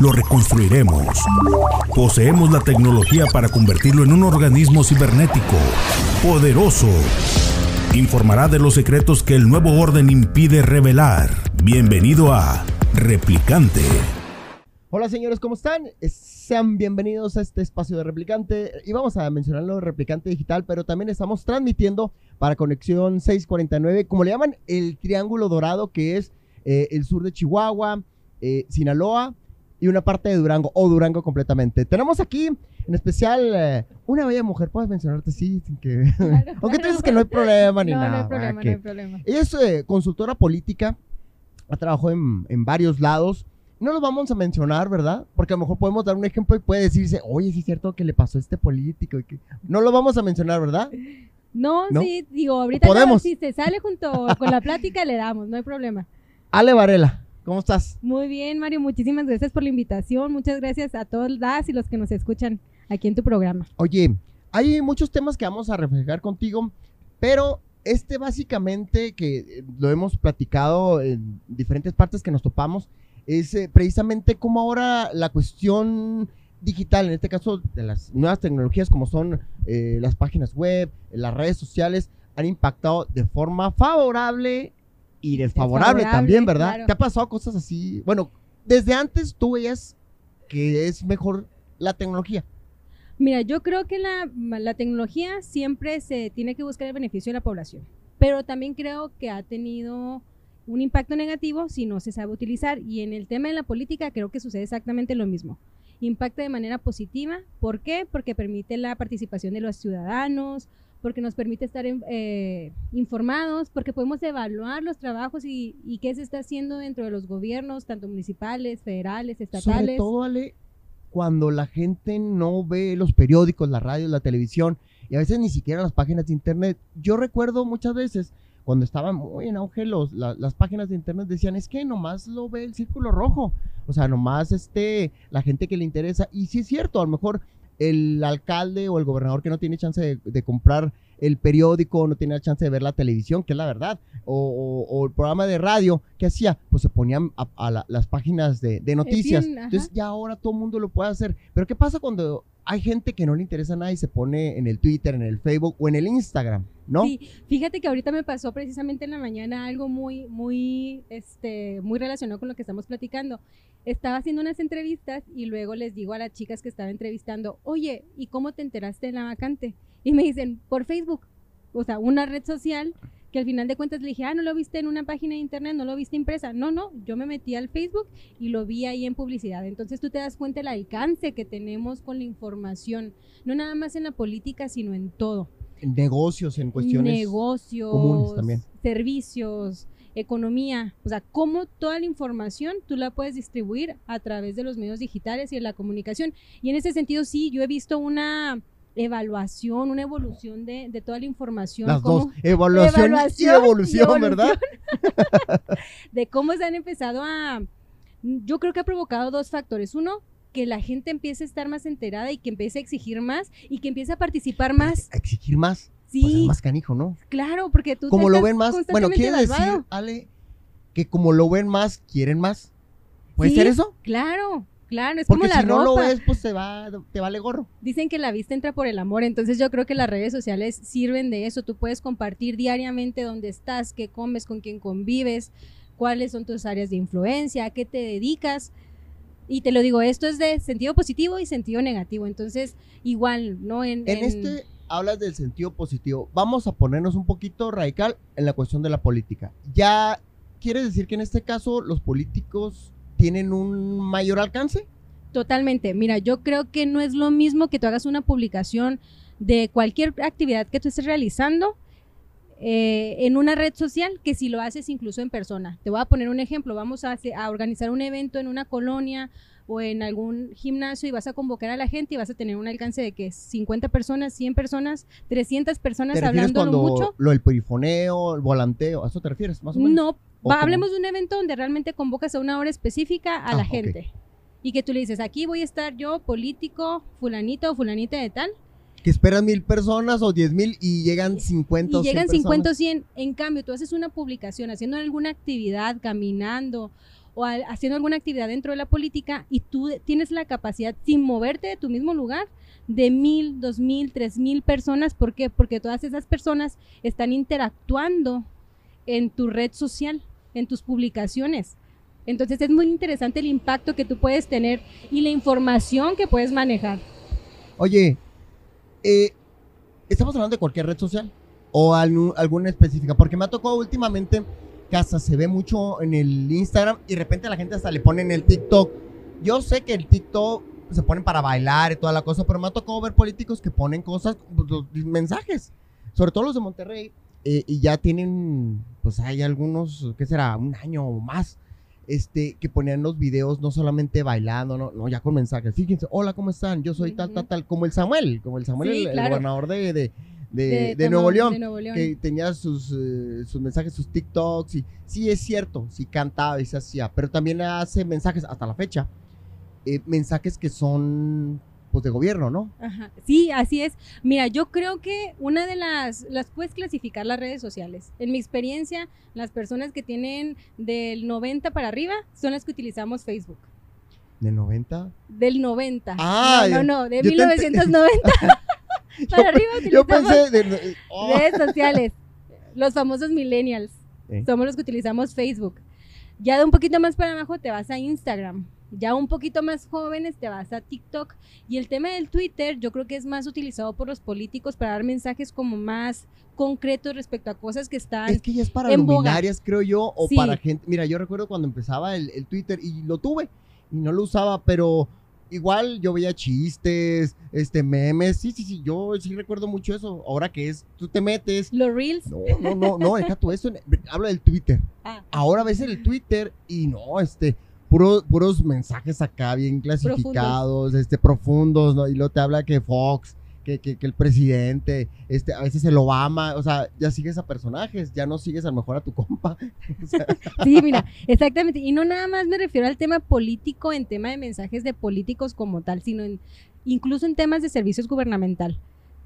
lo reconstruiremos. Poseemos la tecnología para convertirlo en un organismo cibernético, poderoso. Informará de los secretos que el nuevo orden impide revelar. Bienvenido a Replicante. Hola señores, ¿cómo están? Sean bienvenidos a este espacio de Replicante. Y vamos a mencionarlo Replicante Digital, pero también estamos transmitiendo para Conexión 649, como le llaman, el Triángulo Dorado, que es eh, el sur de Chihuahua, eh, Sinaloa, y una parte de Durango, o Durango completamente. Tenemos aquí, en especial, eh, una bella mujer. ¿Puedes mencionarte así? Sin que... Aunque tú dices que no hay problema ni nada. No hay problema, no hay problema. Ella es eh, consultora política, ha trabajado en, en, varios lados. No los vamos a mencionar, ¿verdad? Porque a lo mejor podemos dar un ejemplo y puede decirse, oye, sí es cierto que le pasó a este político. Y que... No lo vamos a mencionar, ¿verdad? No, sí, digo, ahorita podemos. si se sale junto con la plática, le damos, no hay problema. Ale Varela. ¿Cómo estás? Muy bien, Mario. Muchísimas gracias por la invitación. Muchas gracias a todos las y los que nos escuchan aquí en tu programa. Oye, hay muchos temas que vamos a reflejar contigo, pero este básicamente que eh, lo hemos platicado en diferentes partes que nos topamos, es eh, precisamente como ahora la cuestión digital, en este caso de las nuevas tecnologías como son eh, las páginas web, las redes sociales, han impactado de forma favorable y desfavorable, también, ¿verdad? ¿Te ha pasado cosas así? Bueno, desde antes tú veías que es mejor la tecnología. Mira, yo creo que la, la, tecnología siempre se tiene que buscar el beneficio de la población, pero también creo que ha tenido un impacto negativo si no se sabe utilizar y en el tema de la política creo que sucede exactamente lo mismo. Impacta de manera positiva, ¿por qué? Porque permite la participación de los ciudadanos, porque nos permite estar eh, informados, porque podemos evaluar los trabajos y, y, qué se está haciendo dentro de los gobiernos, tanto municipales, federales, estatales. Sobre todo, Ale, cuando la gente no ve los periódicos, la radio, la televisión, y a veces ni siquiera las páginas de internet. Yo recuerdo muchas veces cuando estaban muy en auge los, las páginas de internet decían, es que nomás lo ve el círculo rojo. O sea, nomás este, la gente que le interesa. Y sí es cierto, a lo mejor el alcalde o el gobernador que no tiene chance de, comprar el periódico, no tiene la chance de ver la televisión, que es la verdad, o, el programa de radio, ¿qué hacía? Pues se ponían a, las páginas de, noticias. Entonces ya ahora todo el mundo lo puede hacer. Pero ¿qué pasa cuando hay gente que no le interesa nada y se pone en el Twitter, en el Facebook o en el Instagram, ¿no? Sí, fíjate que ahorita me pasó precisamente en la mañana algo muy, muy, este, muy relacionado con lo que estamos platicando. Estaba haciendo unas entrevistas y luego les digo a las chicas que estaba entrevistando, oye, ¿y cómo te enteraste de la vacante? Y me dicen, por Facebook, o sea, una red social que al final de cuentas le dije, ah, no lo viste en una página de internet, no lo viste impresa. No, no, yo me metí al Facebook y lo vi ahí en publicidad. Entonces tú te das cuenta el alcance que tenemos con la información, no nada más en la política, sino en todo. En negocios, en cuestiones negocios, comunes también. Servicios, economía, o sea, cómo toda la información tú la puedes distribuir a través de los medios digitales y de la comunicación. Y en ese sentido, sí, yo he visto una evaluación, una evolución de, de toda la información. Las dos, evaluación, y, evolución, ¿verdad? de cómo se han empezado a... Yo creo que ha provocado dos factores. Uno, que la gente empiece a estar más enterada y que empiece a exigir más y que empiece a participar más. A exigir más. Sí. Pues más canijo, ¿no? Claro, porque tú... Como lo ven más... Bueno, quiere decir, Ale, que como lo ven más, quieren más. ¿Puede ser eso? Claro. Claro, es como la si no lo ves, pues te, va, te vale gorro. Dicen que la vista entra por el amor, entonces yo creo que las redes sociales sirven de eso. Tú puedes compartir diariamente dónde estás, qué comes, con quién convives, cuáles son tus áreas de influencia, a qué te dedicas. Y te lo digo, esto es de sentido positivo y sentido negativo. Entonces, igual, ¿no? En, en, este hablas del sentido positivo. Vamos a ponernos un poquito radical en la cuestión de la política. Ya quiere decir que en este caso los políticos tienen un mayor alcance. Totalmente. Mira, yo creo que no es lo mismo que tú hagas una publicación de cualquier actividad que tú estés realizando eh, en una red social que si lo haces incluso en persona. Te voy a poner un ejemplo, vamos a, organizar un evento en una colonia o en algún gimnasio y vas a convocar a la gente y vas a tener un alcance de que 50 personas, 100 personas, 300 personas ¿Te refieres hablando cuando mucho. lo del perifoneo, el volanteo, a eso te refieres más o menos? No, ¿O va- hablemos de un evento donde realmente convocas a una hora específica a Ah, la ok. gente. Y que tú le dices, aquí voy a estar yo, político, fulanito o fulanita de tal, Que esperan mil personas o diez mil y llegan 50 o y 100 llegan 50 o personas. 100. En cambio, tú haces una publicación haciendo alguna actividad, caminando o al- haciendo alguna actividad dentro de la política y tú tienes la capacidad, sin moverte de tu mismo lugar, de mil, dos mil, tres mil personas. ¿Por qué? Porque todas esas personas están interactuando en tu red social, en tus publicaciones. Entonces es muy interesante el impacto que tú puedes tener y la información que puedes manejar. Oye, eh, ¿estamos hablando de cualquier red social? ¿O alguna específica? Porque me ha tocado últimamente que hasta se ve mucho en el Instagram y de repente la gente hasta le pone en el TikTok. Yo sé que el TikTok se ponen para bailar y toda la cosa, pero me ha tocado ver políticos que ponen cosas, pues, mensajes, sobre todo los de Monterrey, eh, y ya tienen, pues hay algunos, ¿qué será? Un año o más, este, que ponían los videos no solamente bailando, no, no ya con mensajes. Fíjense, hola, ¿cómo están? Yo soy tal, tal, tal, como el Samuel, como el Samuel, Sí, el, gobernador de, de, de- de Toma- Nuevo León de Nuevo León. que tenía sus, eh, sus mensajes, sus TikToks, y sí es cierto, sí cantaba y se hacía, pero también hace mensajes, hasta la fecha, eh, mensajes que son, pues, de gobierno, ¿no? Ajá. Sí, así es. Mira, yo creo que una de las, las puedes clasificar las redes sociales. En mi experiencia, las personas que tienen del 90 para arriba son las que utilizamos Facebook. De 90. Del 90. Ah, no, no, no, de yo te ent- 1990 para arriba Yo utilizamos pensé, de, oh, redes sociales. Los famosos millennials. Eh. Somos los que utilizamos Facebook. Ya de un poquito más para abajo te vas a Instagram. Ya un poquito más jóvenes te vas a TikTok. Y el tema del Twitter yo creo que es más utilizado por los políticos para dar mensajes como más concretos respecto a cosas que están... es que ya es para en boga. luminarias, creo yo, o Sí. para gente. Mira, yo recuerdo cuando empezaba el, el Twitter y lo tuve y no lo usaba, pero igual yo veía chistes, este, memes. Sí, sí, sí, yo sí recuerdo mucho eso. Ahora que es, tú te metes. Los Reels. No, no, no, no, deja tú eso. Habla del Twitter. Ah, Ahora ves el Twitter y no, este, puro- puros mensajes acá bien clasificados, este, profundos, ¿no? Y luego te habla que Fox, que, que, que el presidente, este, a veces el Obama, o sea, ya sigues a personajes, ya no sigues a lo mejor a tu compa. O sea, Sí, mira, exactamente. Y no nada más me refiero al tema político en tema de mensajes de políticos como tal, sino en, incluso en temas de servicios gubernamental.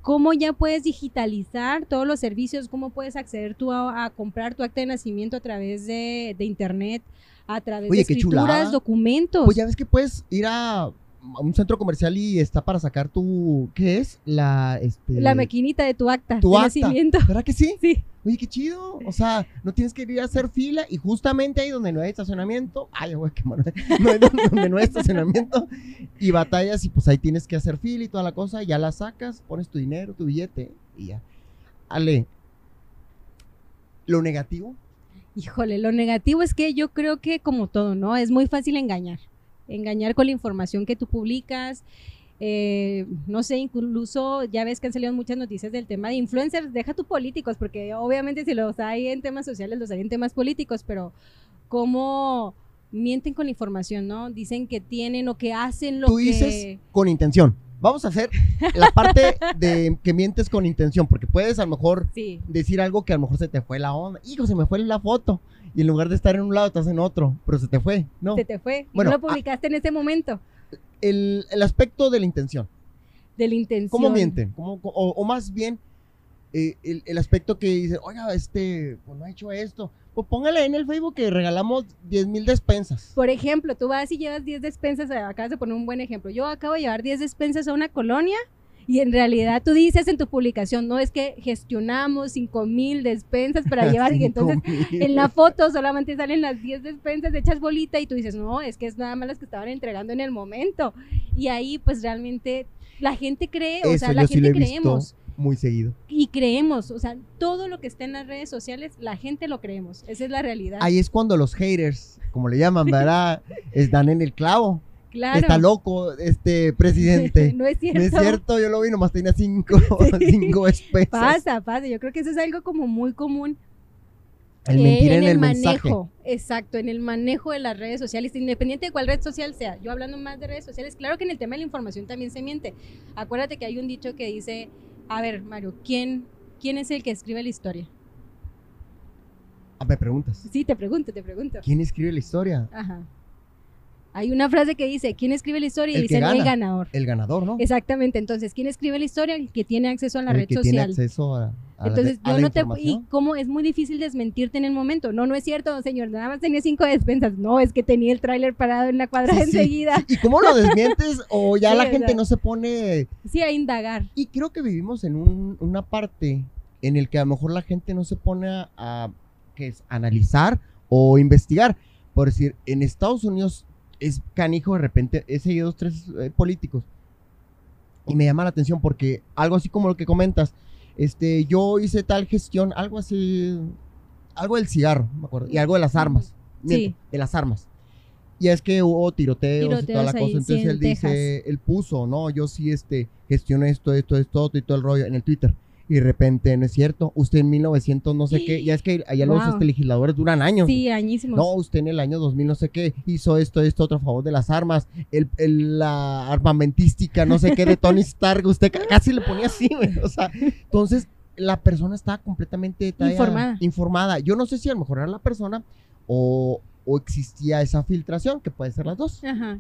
Cómo ya puedes digitalizar todos los servicios, cómo puedes acceder tú a, a comprar tu acta de nacimiento a través de, de internet, a través Oye, de escrituras, documentos. pues ya ves que puedes ir a, a un centro comercial y está para sacar tu, ¿qué es? La, este... la maquinita de tu acta tu de acta. nacimiento. ¿Verdad que sí? Sí. Oye, qué chido. O sea, no tienes que ir a hacer fila y justamente ahí donde no hay estacionamiento, ay, güey, qué malo. No hay donde no hay estacionamiento y batallas y pues ahí tienes que hacer fila y toda la cosa, ya la sacas, pones tu dinero, tu billete y ya. Ale, lo negativo, Híjole, lo negativo es que yo creo que como todo, ¿no? Es muy fácil engañar. Engañar con la información que tú publicas. Eh, no sé, incluso ya ves que han salido muchas noticias del tema de influencers. Deja tú políticos, porque obviamente si los hay en temas sociales, los hay en temas políticos, pero cómo mienten con la información, ¿no? Dicen que tienen o que hacen lo tú que... dices con intención. Vamos a hacer la parte de que mientes con intención, porque puedes a lo mejor Sí, decir algo que a lo mejor se te fue la onda. Hijo, se me fue la foto. Y en lugar de estar en un lado, estás en otro, pero se te fue, ¿no? se te fue. Y Bueno, no lo publicaste en ese momento El, el aspecto de la intención. de la intención. ¿Cómo mienten? ¿Cómo- o, o más bien, eh, el, el aspecto que dice, oiga, este, pues no ha hecho esto. Pues póngale en el Facebook que regalamos 10 mil despensas. Por ejemplo, tú vas y llevas 10 despensas, eh, acabas de poner un buen ejemplo. Yo acabo de llevar 10 despensas a una colonia y en realidad tú dices en tu publicación, no es que gestionamos 5 mil despensas para llevar y entonces en la foto solamente salen las 10 despensas hechas bolita y tú dices, no, es que es nada más las que estaban entregando en el momento. Y ahí pues realmente la gente cree, o Eso sea, la sí gente visto creemos muy seguido. y creemos, o sea, todo lo que está en las redes sociales, la gente lo creemos, esa es la realidad. Ahí es cuando los haters, como le llaman, ¿verdad? Es, dan en el clavo. Claro. Está loco este presidente. no es cierto. No es cierto, yo lo vi, nomás tenía cinco, cinco especies. Pasa, pasa. Yo creo que eso es algo como muy común El eh, en, el, manejo. mensaje. Exacto, en el manejo de las redes sociales, independiente de cuál red social sea. Yo hablando más de redes sociales, claro que en el tema de la información también se miente. Acuérdate que hay un dicho que dice, a ver, Mario, ¿quién, quién es el que escribe la historia? Ah, me preguntas. Sí, te pregunto, te pregunto. ¿Quién escribe la historia? Ajá. Hay una frase que dice, ¿quién escribe la historia? Y El que dice el gana. ganador. El ganador, ¿no? Exactamente, entonces, ¿quién escribe la historia? El que tiene acceso a la el red que tiene social. acceso a, a Entonces, yo no te. Y cómo es muy difícil desmentirte en el momento. No, no es cierto, señor. Nada más tenía cinco despensas. No, es que tenía el tráiler parado en la cuadra Sí, sí. enseguida. ¿Y cómo lo desmientes? o ya Sí, la gente no se pone. Sí, a indagar. Y creo que vivimos en un- una parte en el que a lo mejor la gente no se pone a, a- ¿qué es? analizar o investigar. Por decir, en Estados Unidos es canijo de repente, he seguido dos, tres eh, políticos. Y me llama la atención porque algo así como lo que comentas, este, yo hice tal gestión, algo así, algo del cigarro, me acuerdo, y algo de las armas, miento, de las armas. Y es que hubo tiroteos, y toda Tiroteos la cosa, sí, entonces en él dice, Texas. él puso, no, yo sí, este, gestioné esto, esto, esto, y todo el rollo en el Twitter. Y de repente, no es cierto, usted en 1900 no sé qué, ya es que allá los Wow. este, legisladores duran años. Sí, añísimos. No, usted en el año 2000 no sé qué hizo esto, esto, otro a favor de las armas, el, el- la armamentística, no sé qué de Tony Stark, usted ca- casi le ponía así, güey, o sea, entonces la persona está completamente Informada. informada. Yo no sé si a lo mejor era la persona o, o existía esa filtración, que puede ser las dos. Ajá.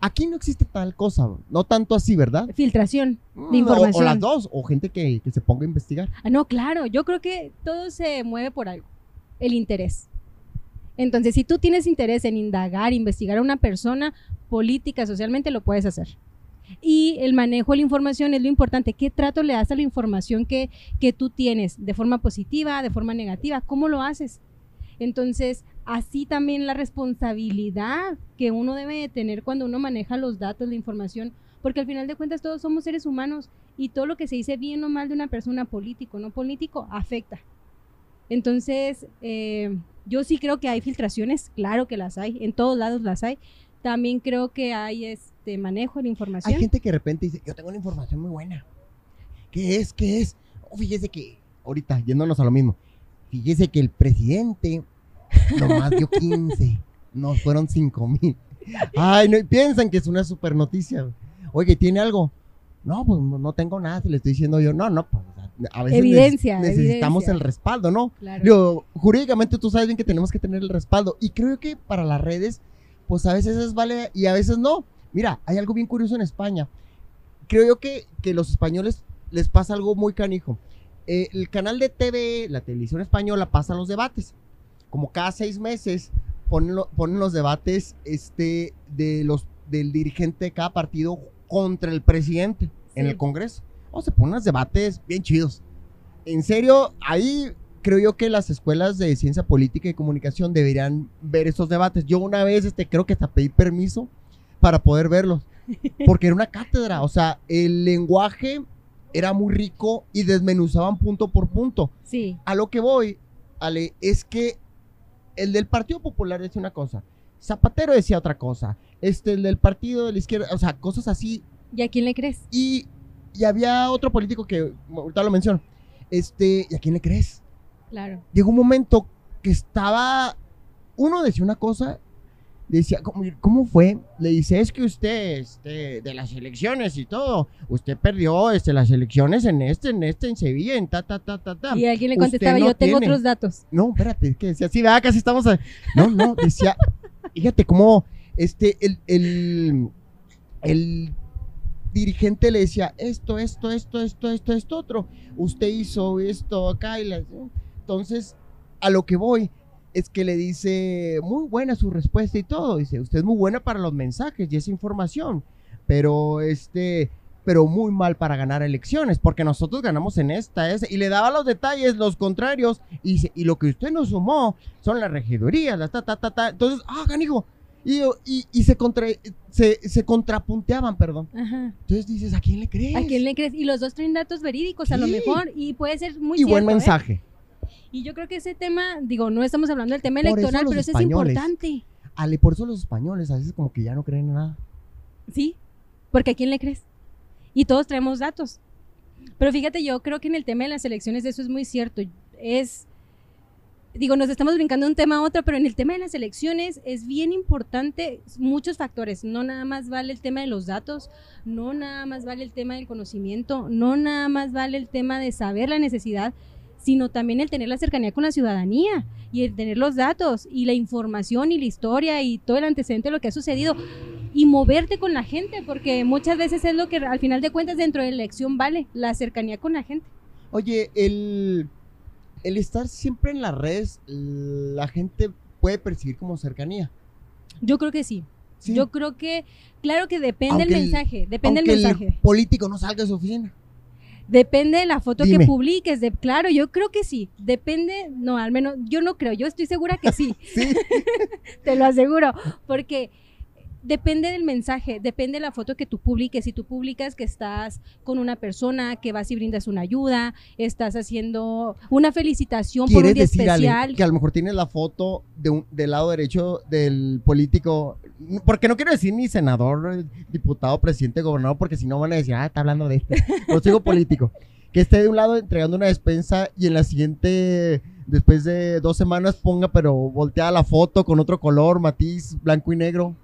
Aquí no existe tal cosa, no tanto así, ¿verdad? Filtración Mm, de o- O, información. las dos, o gente que, que se ponga a investigar. Ah, no, claro. Yo creo que todo se mueve por algo. El interés. Entonces, si tú tienes interés en indagar, investigar a una persona política, socialmente, lo puedes hacer. Y el manejo de la información es lo importante. ¿Qué trato le das a la información que, que tú tienes? ¿De forma positiva, de forma negativa? ¿Cómo lo haces? Entonces, así también la responsabilidad que uno debe de tener cuando uno maneja los datos, la información, porque al final de cuentas todos somos seres humanos y todo lo que se dice bien o mal de una persona político, no político, afecta. Entonces, eh, yo sí creo que hay filtraciones, claro que las hay, en todos lados las hay. También creo que hay este manejo de información. Hay gente que de repente dice, yo tengo una información muy buena. ¿Qué es? ¿Qué es? Oh, fíjese que, ahorita, yéndonos a lo mismo, fíjese que el presidente nomás dio 15, no fueron 5 mil. Ay, no, y piensan que es una super noticia. Oye, ¿tiene algo? No, pues no, tengo nada, si le estoy diciendo yo, no, no, pues a veces neces- necesitamos evidencia. el respaldo, ¿no? Claro. Digo, jurídicamente tú sabes bien que tenemos que tener el respaldo. Y creo que para las redes, pues a veces es vale y a veces no. Mira, hay algo bien curioso en España. Creo yo que, que los españoles les pasa algo muy canijo. Eh, el canal de TV, la televisión española, pasa los debates. Como cada seis meses ponen, lo- ponen los debates este, de los, del dirigente de cada partido contra el presidente en Sí. el Congreso. O se ponen los debates bien chidos. En serio, ahí creo yo que las escuelas de ciencia política y comunicación deberían ver esos debates. Yo una vez este, creo que hasta pedí permiso para poder verlos. Porque era una cátedra. O sea, el lenguaje era muy rico y desmenuzaban punto por punto. Sí, A lo que voy, Ale, es que el del Partido Popular decía una cosa. Zapatero decía otra cosa. Este, el del partido de la izquierda, o sea, cosas así ¿y a quién le crees? y, y había otro político que ahorita lo menciono. Este, ¿y a quién le crees? Claro. Llegó un momento que estaba. Uno decía una cosa, decía, ¿cómo, cómo fue? Le dice, es que usted, este, de las elecciones y todo, usted perdió este, las elecciones en este, en este, en Sevilla, en ta, ta, ta, ta, ta. Y alguien le contestaba, no yo tengo tiene. otros datos. No, espérate, es que decía, sí, ¿verdad? Casi estamos. a- No, no, decía, fíjate cómo este, el, el, el dirigente le decía, esto, esto, esto, esto, esto, esto, otro. Usted hizo esto acá y la... Entonces, a lo que voy es que le dice, muy buena su respuesta y todo. Dice, usted es muy buena para los mensajes y esa información, pero este... Pero muy mal para ganar elecciones, porque nosotros ganamos en esta, esa, y le daba los detalles, los contrarios, y, y lo que usted nos sumó son las regidurías, las ta, ta, ta, ta. Entonces, ah, canijo. Y, y, y se, contra, se, se contrapunteaban, perdón. Ajá. Entonces dices, ¿a quién le crees? ¿A quién le crees? Y los dos traen datos verídicos, a lo mejor, y puede ser muy y buen ¿eh? Y yo creo que ese tema, digo, no estamos hablando del tema electoral, pero eso es importante. Ale, por eso los españoles a veces como que ya no creen en nada. Sí, porque ¿a quién le crees? Y todos traemos datos. Pero fíjate, yo creo que en el tema de las elecciones eso es muy cierto. Es, digo, nos estamos brincando de un tema a otro, pero en el tema de las elecciones es bien importante muchos factores. No nada más vale el tema de los datos, no nada más vale el tema del conocimiento, no nada más vale el tema de saber la necesidad, sino también el tener la cercanía con la ciudadanía y el tener los datos y la información y la historia y todo el antecedente de lo que ha sucedido y moverte con la gente, porque muchas veces es lo que al final de cuentas dentro de la elección vale, la cercanía con la gente. Oye, el, el estar siempre en las redes, la gente puede percibir como cercanía. Yo creo que sí. Sí. Yo creo que, claro que depende Aunque el mensaje, depende el mensaje. el político no salga de su oficina. Depende de la foto Dime. que publiques, de, claro, yo creo que sí. Depende, no, al menos yo no creo, yo estoy segura que sí, Sí. te lo aseguro, porque depende del mensaje, depende de la foto que tú publiques. Si tú publicas que estás con una persona, que vas y brindas una ayuda, estás haciendo una felicitación por un ¿Quieres día decir, Ale, especial. que a lo mejor tienes la foto de un- del lado derecho del político? Porque no quiero decir ni senador, diputado, presidente, gobernador, porque si no van a decir, ah, está hablando de este. Pero sigo político. Que esté de un lado entregando una despensa y en la siguiente, después de dos semanas, ponga, pero voltea la foto con otro color, matiz, blanco y negro.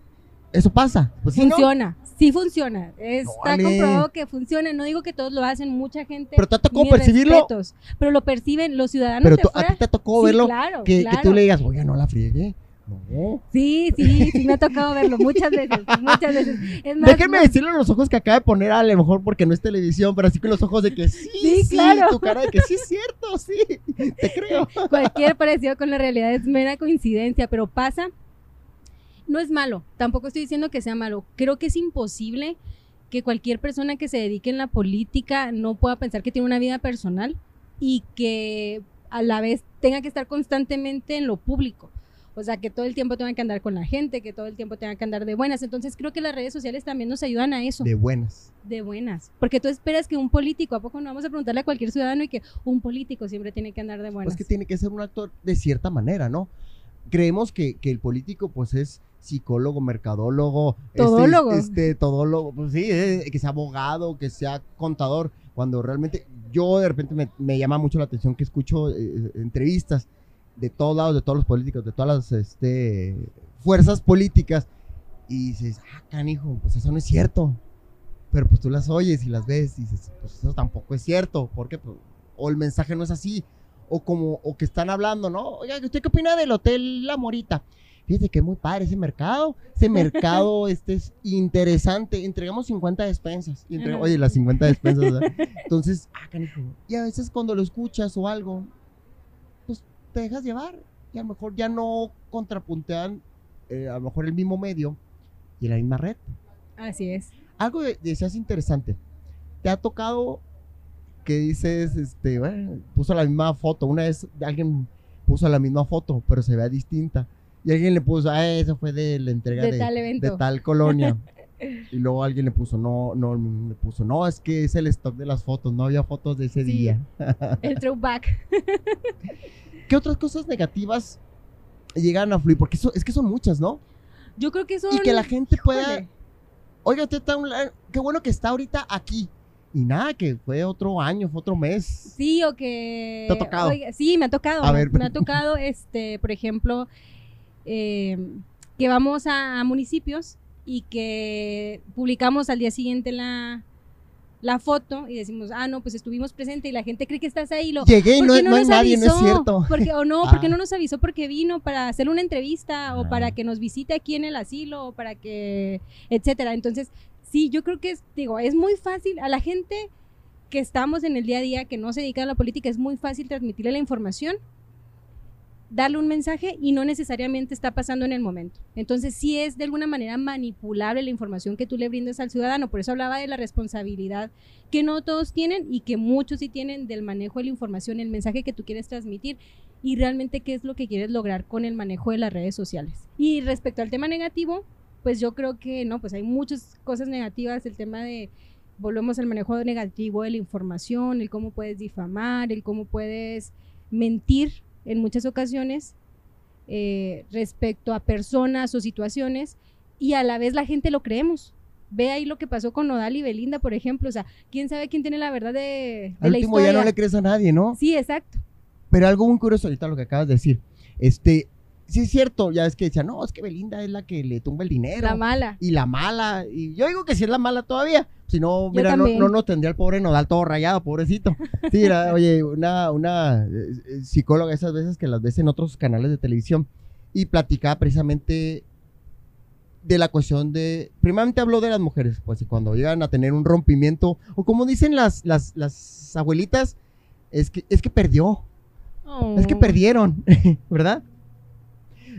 Eso pasa. Pues. Funciona, sí funciona. Está comprobado que funciona. No digo que todos lo hacen, mucha gente. Pero te tocó percibirlo. respetos, pero lo perciben los ciudadanos Pero a ti te tocó Sí, verlo, claro, que, que claro. tú le digas, oiga, no la friegue. No. Sí, sí, sí me ha tocado verlo muchas veces, muchas veces. Es más, Déjenme no- decirle los ojos que acaba de poner a lo mejor porque no es televisión, pero así con los ojos de que sí, sí, Sí, claro. tu cara de que sí es cierto, sí, te creo. cualquier parecido con la realidad es mera coincidencia, pero pasa. No es malo, tampoco estoy diciendo que sea malo. Creo que es imposible que cualquier persona que se dedique en la política no pueda pensar que tiene una vida personal y que a la vez tenga que estar constantemente en lo público. O sea, que todo el tiempo tenga que andar con la gente, que todo el tiempo tenga que andar de buenas. Entonces creo que las redes sociales también nos ayudan a eso. De buenas. de buenas. Porque tú esperas que un político, ¿a poco no vamos a preguntarle a cualquier ciudadano y que un político siempre tiene que andar de buenas? Pues que tiene que ser un actor de cierta manera, ¿no? Creemos que, que el político pues es psicólogo, mercadólogo, este, Todólogo. este, todólogo, pues sí, eh, que sea abogado, que sea contador, cuando realmente yo de repente me, me llama mucho la atención que escucho eh, entrevistas de todos lados, de todos los políticos, de todas las este, fuerzas políticas, y dices, ah, canijo, pues eso no es cierto. Pero pues tú las oyes y las ves y dices, pues eso tampoco es cierto, porque pues, o el mensaje no es así, o como, o que están hablando, ¿no? Oiga, ¿usted qué opina del Hotel La Morita? Fíjate que es muy padre ese mercado, ese mercado este es interesante, entregamos 50 despensas, y entre- oye, las 50 despensas, ¿verdad? entonces, ah, canijo, y a veces cuando lo escuchas o algo, pues te dejas llevar, y a lo mejor ya no contrapuntean eh, a lo mejor el mismo medio y la misma red. Así es. Algo de, decías interesante. ¿Te ha tocado que dices, este, bueno, puso la misma foto? Una vez alguien puso la misma foto, pero se vea distinta. Y alguien le puso, ah, eso fue de la entrega De de, tal de tal colonia. y luego alguien le puso, no, no, le puso, no, es que es el stock de las fotos, no había fotos de ese Sí. día. El throwback. ¿Qué otras cosas negativas llegan a fluir? Porque eso, es que son muchas, ¿no? Yo creo que son... Y que la gente pueda Híjole. oiga, está, un la- qué bueno que está ahorita aquí. Y nada, que fue otro año, fue otro mes. Sí, o que... ¿Te ha tocado? Oiga, sí, me ha tocado. A ver. me ha tocado, este, por ejemplo, eh, que vamos a, a municipios y que publicamos al día siguiente la, la foto y decimos, ah, no, pues estuvimos presentes y la gente cree que estás ahí. Lo, Llegué y ¿por no, qué no hay nadie, no es cierto. Porque, o no, Ah. porque no nos avisó porque vino para hacer una entrevista o Ah. para que nos visite aquí en el asilo o para que, etcétera. Entonces, sí, yo creo que es, digo, es muy fácil a la gente que estamos en el día a día, que no se dedica a la política, es muy fácil transmitirle la información, darle un mensaje y no necesariamente está pasando en el momento. Entonces, sí es de alguna manera manipulable la información que tú le brindas al ciudadano. Por eso hablaba de la responsabilidad que no todos tienen y que muchos sí tienen del manejo de la información, el mensaje que tú quieres transmitir y realmente qué es lo que quieres lograr con el manejo de las redes sociales. Y respecto al tema negativo, pues yo creo que no, pues hay muchas cosas negativas, el tema de volvemos al manejo negativo de la información, el cómo puedes difamar, el cómo puedes mentir en muchas ocasiones eh, respecto a personas o situaciones y a la vez la gente lo creemos. Ve ahí lo que pasó con Nodal y Belinda, por ejemplo. O sea, quién sabe quién tiene la verdad de, de Al la último historia. ya no le crees a nadie, ¿no? Sí, exacto. Pero algo muy curioso ahorita lo que acabas de decir. Este, sí es cierto, ya es que decían, no, es que Belinda es la que le tumba el dinero. La mala. y la mala. Y yo digo que si es la mala todavía. Si no, mira, no, no nos tendría el pobre Nodal todo rayado, pobrecito. Sí, era, oye, una, una eh, eh, psicóloga esas veces que las ves en otros canales de televisión y platicaba precisamente de la cuestión de, primeramente habló de las mujeres, pues y cuando llegan a tener un rompimiento, o como dicen las, las, las abuelitas, es que, es que perdió, es que Oh. perdieron, ¿verdad?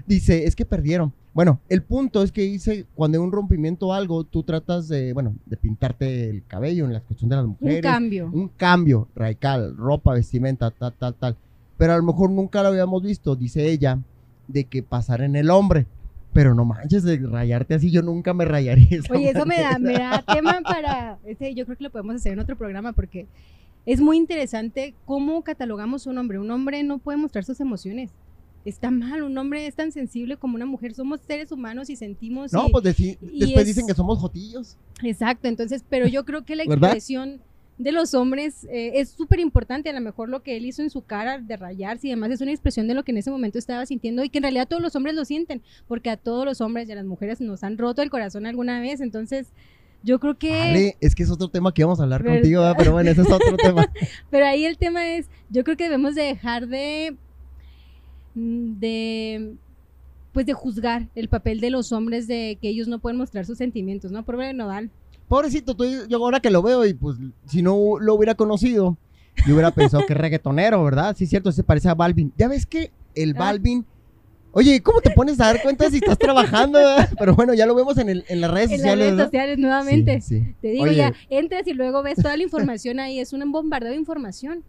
Dice, es que perdieron. Bueno, el punto es que dice, cuando hay un rompimiento o algo, tú tratas de, bueno, de pintarte el cabello en la cuestión de las Un mujeres. cambio. Un cambio radical, ropa, vestimenta, tal, tal, tal. Pero a lo mejor nunca lo habíamos visto, dice ella, de que pasara en el hombre. Pero no manches de rayarte así, yo nunca me esa Oye, eso me da, me da tema para. Este, yo creo que lo podemos hacer en otro programa porque es muy interesante cómo catalogamos un hombre. Un hombre no puede mostrar sus emociones. Está mal, un hombre es tan sensible como una mujer. Somos seres humanos y sentimos. No, y- pues deci- y después es- dicen que somos jotillos. Exacto, entonces, pero yo creo que la expresión de los hombres eh, es súper importante. A lo mejor lo que él hizo en su cara de rayarse y demás es una expresión de lo que en ese momento estaba sintiendo y que en realidad todos los hombres lo sienten, porque a todos los hombres y a las mujeres nos han roto el corazón alguna vez. Entonces, yo creo que. Ale, es que es otro tema que íbamos a hablar ¿Verdad? contigo, ¿verdad? pero bueno, ese es otro tema. Pero ahí el tema es, yo creo que debemos de dejar de, de, pues de juzgar el papel de los hombres de que ellos no pueden mostrar sus sentimientos, ¿no? Por Nodal. Pobrecito, tú- yo ahora que lo veo y pues si no lo hubiera conocido, yo hubiera pensado que es reggaetonero, ¿verdad? Sí, es cierto, se parece a Balvin. Ya ves que el Ah. Balvin... Oye, ¿cómo te pones a dar cuenta si estás trabajando? verdad? Pero bueno, ya lo vemos en, el- en las redes En las sociales. redes sociales nuevamente. Sí, sí. Te digo Oye, ya, entras y luego ves toda la información ahí, es un bombardeo de información.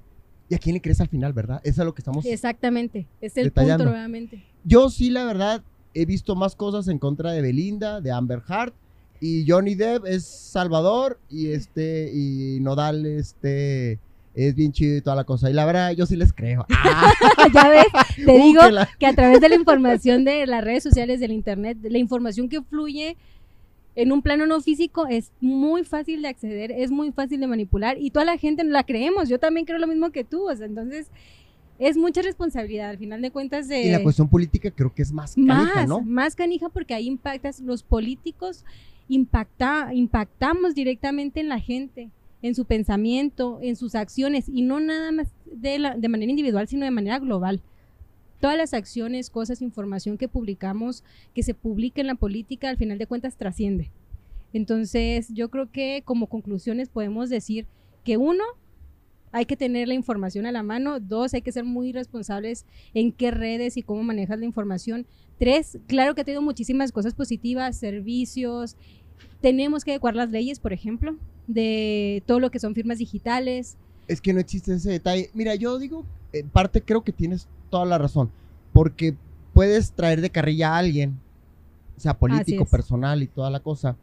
¿Y a quién le crees al final, verdad? Eso es lo que estamos... Exactamente, es el Detallando. punto nuevamente. Yo sí, la verdad, he visto más cosas en contra de Belinda, de Amber Hart, y Johnny Depp es Salvador, y este, y Nodal, este, es bien chido y toda la cosa. Y la verdad, yo sí les creo. Ah, ya ves, te uh, digo que a través de la información de las redes sociales, del internet, la información que fluye en un plano no físico es muy fácil de acceder, es muy fácil de manipular y toda la gente la creemos. Yo también creo lo mismo que tú, o sea, entonces es mucha responsabilidad al final de cuentas de Y la cuestión política creo que es más canija, más, ¿no? más canija porque ahí impactas los políticos impacta, impactamos directamente en la gente, en su pensamiento, en sus acciones y no nada más de, la, de manera individual, sino de manera global. Todas las acciones, cosas, información que publicamos, que se publica en la política, al final de cuentas trasciende. Entonces, yo creo que como conclusiones podemos decir que uno, hay que tener la información a la mano. Dos, hay que ser muy responsables en qué redes y cómo manejas la información. Tres, claro que ha tenido muchísimas cosas positivas, servicios. Tenemos que adecuar las leyes, por ejemplo, de todo lo que son firmas digitales. Es que no existe ese detalle. Mira, yo digo, en parte creo que tienes toda la razón, porque puedes traer de carrilla a alguien, sea, político, personal y toda la cosa,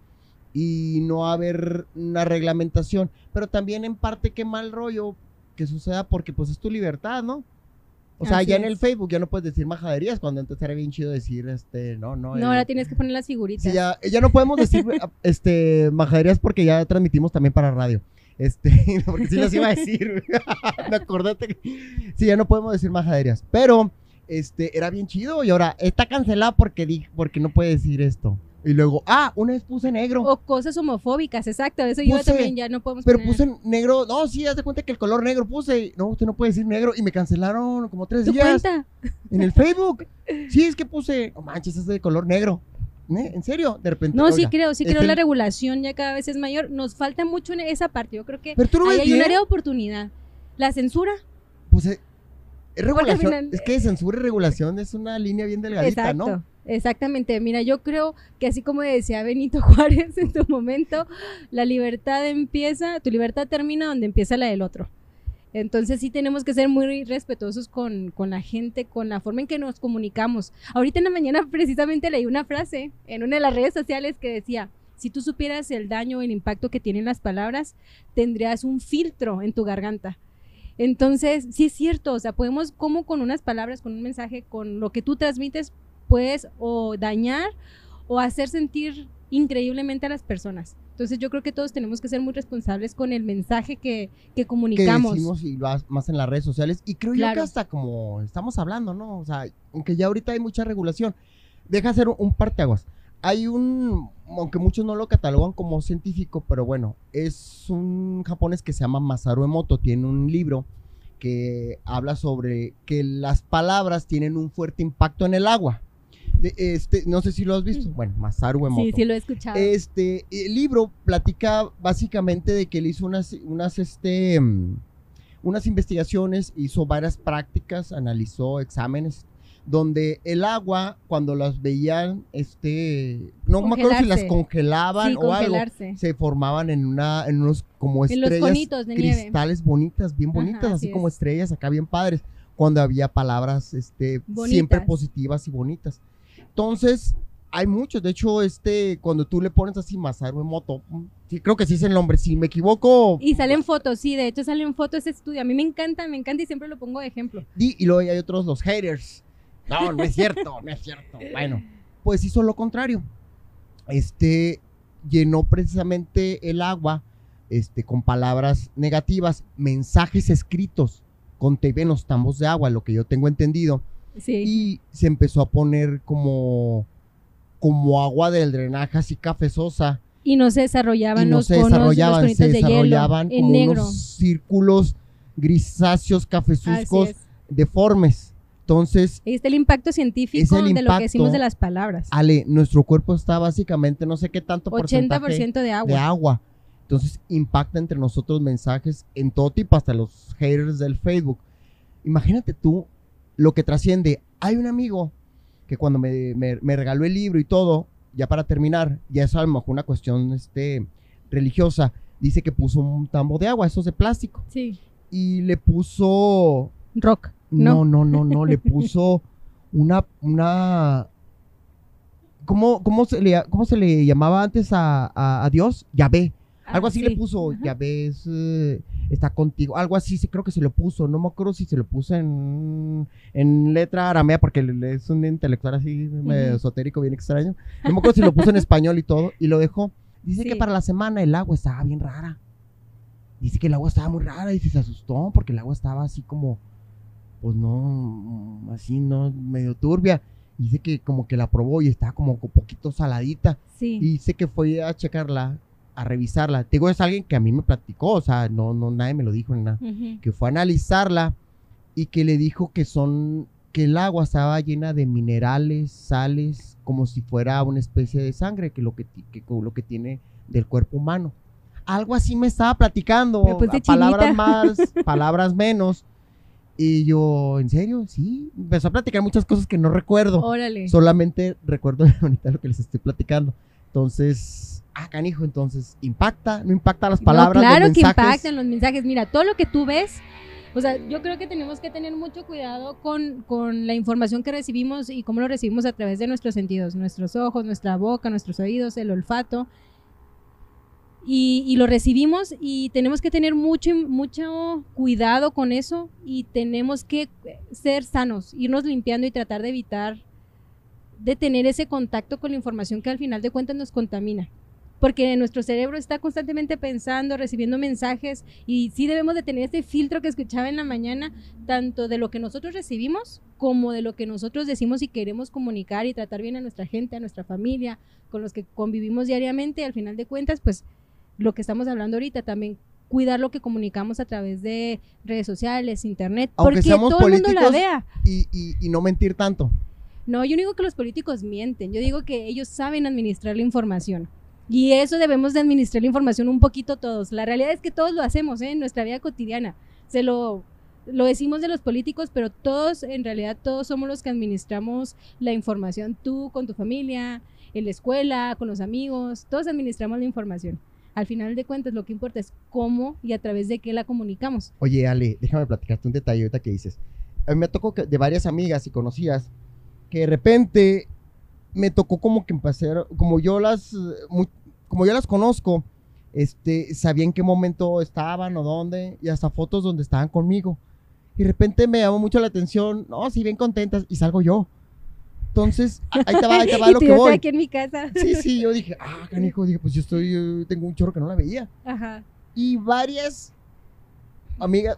y no haber una reglamentación, pero también en parte qué mal rollo que suceda porque pues es tu libertad, ¿no? O sea, Así ya en el Facebook ya no puedes decir majaderías, cuando antes era bien chido decir, este, no, no. No, eh, ahora tienes que poner las figuritas. Sí, ya, ya no podemos decir este majaderías porque ya transmitimos también para radio. Este, porque sí las iba a decir. Me acordate. que- Sí, ya no podemos decir majaderías. Pero este era bien chido y ahora está cancelada porque di, porque no puede decir esto. Y luego, ah, una vez puse negro. O cosas homofóbicas, exacto. Eso yo Puse- también ya no podemos pero poner. puse negro. No, sí, haz de cuenta que el color negro puse. No, usted no puede decir negro. Y me cancelaron como tres ¿Tu días cuenta? en el Facebook. Sí, es que puse. No manches, es de color negro. ¿Eh? ¿En serio? De repente. No, sí creo, sí creo la regulación ya cada vez es mayor. Nos falta mucho en esa parte. Yo creo que Pero tú lo ahí ves hay un bien. área de oportunidad. La censura, Pues eh, es regulación. Es que censura y regulación es una línea bien delgadita, exacto. ¿no? Exactamente. Mira, yo creo que así como decía Benito Juárez en su momento, la libertad empieza, tu libertad termina donde empieza la del otro. Entonces sí tenemos que ser muy respetuosos con, con la gente, con la forma en que nos comunicamos. Ahorita en la mañana precisamente leí una frase en una de las redes sociales que decía, si tú supieras el daño el impacto que tienen las palabras, tendrías un filtro en tu garganta. Entonces, sí es cierto, o sea, podemos como con unas palabras, con un mensaje, con lo que tú transmites, puedes o dañar o hacer sentir increíblemente a las personas. Entonces yo creo que todos tenemos que ser muy responsables con el mensaje que, que comunicamos. Que decimos y más en las redes sociales. Y creo yo que hasta como estamos hablando, ¿no? O sea, aunque ya ahorita hay mucha regulación, deja hacer un, un parteaguas. Hay un, aunque muchos no lo catalogan como científico, pero bueno, es un japonés que se llama Masaru Emoto, tiene un libro que habla sobre que las palabras tienen un fuerte impacto en el agua este, no sé si lo has visto. Bueno, Masaru Emoto. Sí, sí lo he escuchado. Este, el libro platica básicamente de que él hizo unas, unas, este, mm, unas investigaciones, hizo varias prácticas, analizó exámenes donde el agua, cuando las veían, este, no me acuerdo si las congelaban o algo, se formaban en una, en unos como estrellas, cristales bonitas, bien bonitas, así, como estrellas acá bien padres, cuando había palabras, este, siempre positivas y bonitas. Entonces, hay muchos. De hecho, este, cuando tú le pones así Masaru Emoto, sí, creo que sí es el nombre, si me equivoco. Y salen fotos, sí, de hecho salen fotos ese estudio. A mí me encanta, me encanta y siempre lo pongo de ejemplo. Y, luego hay otros, los haters. No, no es cierto, no es cierto. Bueno, pues hizo lo contrario. Este llenó precisamente el agua este, con palabras negativas, mensajes escritos con TV en los tambos de agua, lo que yo tengo entendido y se empezó a poner como, como agua del drenaje así cafezosa. Y no se desarrollaban los se desarrollaban, se desarrollaban como unos círculos grisáceos, cafezuzcos, deformes. Entonces. Está el impacto científico de lo que decimos de las palabras. Ale, nuestro cuerpo está básicamente no sé qué tanto 80% de agua. de agua. Entonces impacta entre nosotros mensajes en todo tipo, hasta los haters del Facebook. Imagínate tú lo que trasciende. Hay un amigo que cuando me, regaló el libro y todo, ya para terminar, ya es a lo mejor una cuestión este, religiosa, dice que puso un tambo de agua, esos de plástico. Sí. Y le puso... Rock. No, no, no, no, le puso una, una, ¿Cómo, cómo, se le, ¿Cómo se le llamaba antes a, a, a Dios? Yahvé. Algo así le puso, ya ves, eh, está contigo. Algo así, sí, creo que se lo puso. No me acuerdo si se lo puso en, en letra aramea, porque es un intelectual así, esotérico, bien extraño. No me acuerdo si lo puso en español y todo, y lo dejó. Dice que para la semana el agua estaba bien rara. Dice que el agua estaba muy rara y se asustó porque el agua estaba así como, pues no, así, no, medio turbia. Dice que como que la probó y estaba como un poquito saladita. Sí. Y dice que fue a checarla a revisarla. Te digo, es alguien que a mí me platicó, o sea, no, no, nadie me lo dijo ni nada. Que fue a analizarla y que le dijo que son, que el agua estaba llena de minerales, sales, como si fuera una especie de sangre, que lo que, que lo que tiene del cuerpo humano. Algo así me estaba platicando, palabras más, palabras menos. Y yo, ¿en serio? Sí. Empezó a platicar muchas cosas que no recuerdo. Órale. Solamente recuerdo ahorita lo que les estoy platicando. Entonces, ah, canijo, entonces, ¿impacta? ¿No impacta las palabras? No, claro que impactan los mensajes. Mira, todo lo que tú ves, o sea, yo creo que tenemos que tener mucho cuidado con, con, la información que recibimos y cómo lo recibimos a través de nuestros sentidos, nuestros ojos, nuestra boca, nuestros oídos, el olfato. Y, y, lo recibimos y tenemos que tener mucho, mucho cuidado con eso y tenemos que ser sanos, irnos limpiando y tratar de evitar de tener ese contacto con la información que al final de cuentas nos contamina porque nuestro cerebro está constantemente pensando, recibiendo mensajes y sí debemos de tener este filtro que escuchaba en la mañana, tanto de lo que nosotros recibimos como de lo que nosotros decimos y queremos comunicar y tratar bien a nuestra gente, a nuestra familia, con los que convivimos diariamente. Al final de cuentas, pues lo que estamos hablando ahorita también cuidar lo que comunicamos a través de redes sociales, internet, porque todo el mundo la vea. Y, y no mentir tanto. No, yo no digo que los políticos mienten, yo digo que ellos saben administrar la información. Y eso debemos de administrar la información un poquito todos. La realidad es que todos lo hacemos ¿eh? en nuestra vida cotidiana. Se lo, lo decimos de los políticos, pero todos, en realidad, todos somos los que administramos la información. Tú con tu familia, en la escuela, con los amigos, todos administramos la información. Al final de cuentas, lo que importa es cómo y a través de qué la comunicamos. Oye, Ale, déjame platicarte un detalle ahorita que dices. A mí me tocó de varias amigas y conocidas que de repente me tocó como que empecé, como yo las, como yo las conozco, este, sabía en qué momento estaban o dónde, y hasta fotos donde estaban conmigo. Y de repente me llamó mucho la atención, no, sí, bien contentas, y salgo yo. Entonces, ahí te va, ahí te va lo que voy. aquí en mi casa. Sí, sí, yo dije, ah, canijo, dije, pues yo estoy, tengo un chorro que no la veía. Ajá. Y varias amigas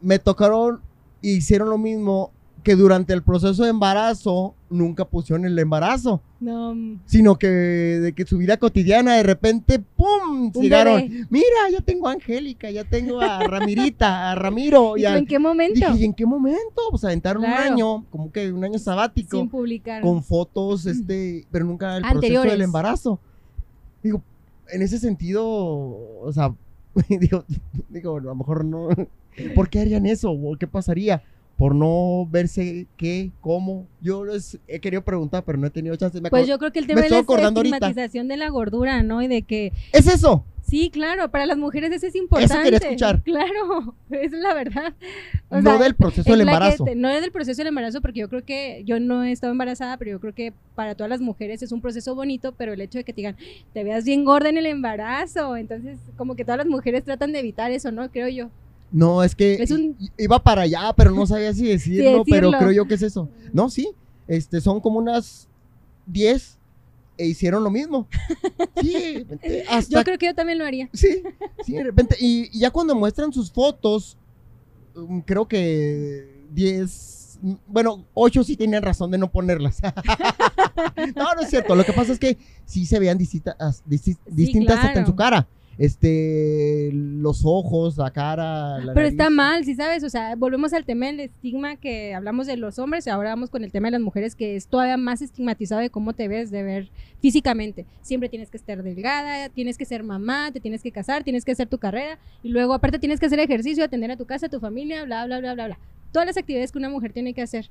me tocaron y hicieron lo mismo que durante el proceso de embarazo nunca pusieron el embarazo, No, sino que de que su vida cotidiana de repente, ¡pum! Un llegaron. bebé. Mira, ya tengo a Angélica, ya tengo a Ramirita, a Ramiro. ¿y ya. tú en qué momento? Dije, ¿y en qué momento? Pues aventaron Claro. un año, como que un año sabático Sin publicar. con fotos, este, pero nunca el proceso del embarazo. Digo, en ese sentido, o sea, digo, digo, a lo mejor no. ¿Por qué harían eso? ¿O qué pasaría? Por no verse qué, cómo. Yo les he querido preguntar, pero no he tenido chance. Me Pues yo creo que el tema de la estigmatización de la gordura, ¿no? Y de que, Es eso. sí, claro, para las mujeres eso es importante. quería escuchar. Claro, es la verdad. O no sea, del proceso es del embarazo. te- no es del proceso del embarazo, porque yo creo que yo no he estado embarazada, pero yo creo que para todas las mujeres es un proceso bonito, pero el hecho de que te digan, te veas bien gorda en el embarazo, entonces como que todas las mujeres tratan de evitar eso, ¿no? Creo yo. No, es que Es un- i- iba para allá, pero no sabía si decirlo, pero decirlo. creo yo que es eso. No, sí, este, son como unas 10 e hicieron lo mismo. Sí, hasta Yo creo que yo también lo haría. Sí, sí, de repente. Y, y ya cuando muestran sus fotos, um, creo que 10, mm, bueno, 8 sí tenían razón de no ponerlas. no, no es cierto. Lo que pasa es que sí se veían distintas, disti- distintas hasta en su cara. Este, los ojos, la cara. la Pero está mal, ¿sí sabes? O sea, volvemos al tema del estigma que hablamos de los hombres y ahora vamos con el tema de las mujeres que es todavía más estigmatizado de cómo te ves de ver físicamente. Siempre tienes que estar delgada, tienes que ser mamá, te tienes que casar, tienes que hacer tu carrera y luego aparte tienes que hacer ejercicio, atender a tu casa, a tu familia, bla, bla, bla, bla, bla. Todas las actividades que una mujer tiene que hacer.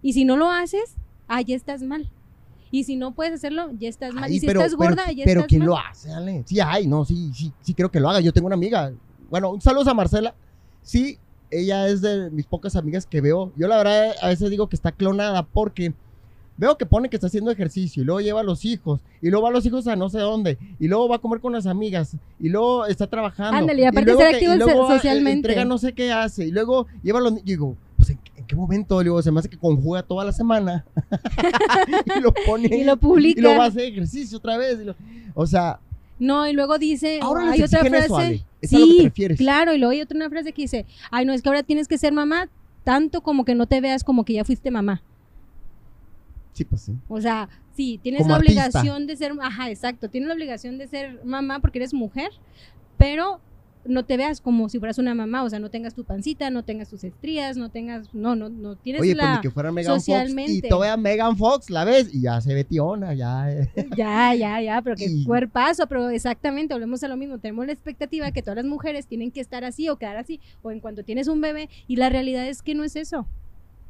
Y si no lo haces, ah, ya estás mal. Y si no puedes hacerlo, ya estás mal. Ay, y si pero, estás pero- gorda, ya pero estás ¿quién mal. lo hace, Ale? Sí, ay, no, sí, sí, sí creo que lo haga. Yo tengo una amiga. Bueno, un saludo a Marcela. Sí, ella es de mis pocas amigas que veo. Yo la verdad a veces digo que está clonada porque veo que pone que está haciendo ejercicio y luego lleva a los hijos y luego va a los hijos a no sé dónde y luego va a comer con las amigas y luego está trabajando. Ándale, y aparte luego ser que- activo y luego, so- eh, socialmente. Entrega no sé qué hace y luego lleva a los digo, ¿en, qué- en qué momento? Le digo, se me hace que conjuga toda la semana y lo pone Y lo publica. y luego va a hacer ejercicio otra vez. y lo- o sea, No, y luego dice, ahora hay otra frase. eso, Ale. Es a lo que te sí, refieres. claro, y luego hay otra una frase que dice, ay, no, es que ahora tienes que ser mamá tanto como que no te veas como que ya fuiste mamá. Sí, pues sí. O sea, sí, tienes Como la artista. obligación de ser, ajá, exacto, tienes la obligación de ser mamá porque eres mujer, pero no te veas como si fueras una mamá, o sea, no tengas tu pancita, no tengas tus estrías, no tengas, no, no, no tienes Oye, pues la, ni que fuera Megan Fox y socialmente. todavía Megan Fox la ves y ya se ve tiona, ya. eh. Ya, ya, ya, pero que Y- cuerpazo, pero exactamente, volvemos a lo mismo. Tenemos la expectativa que todas las mujeres tienen que estar así o quedar así, o en cuanto tienes un bebé, y la realidad es que no es eso.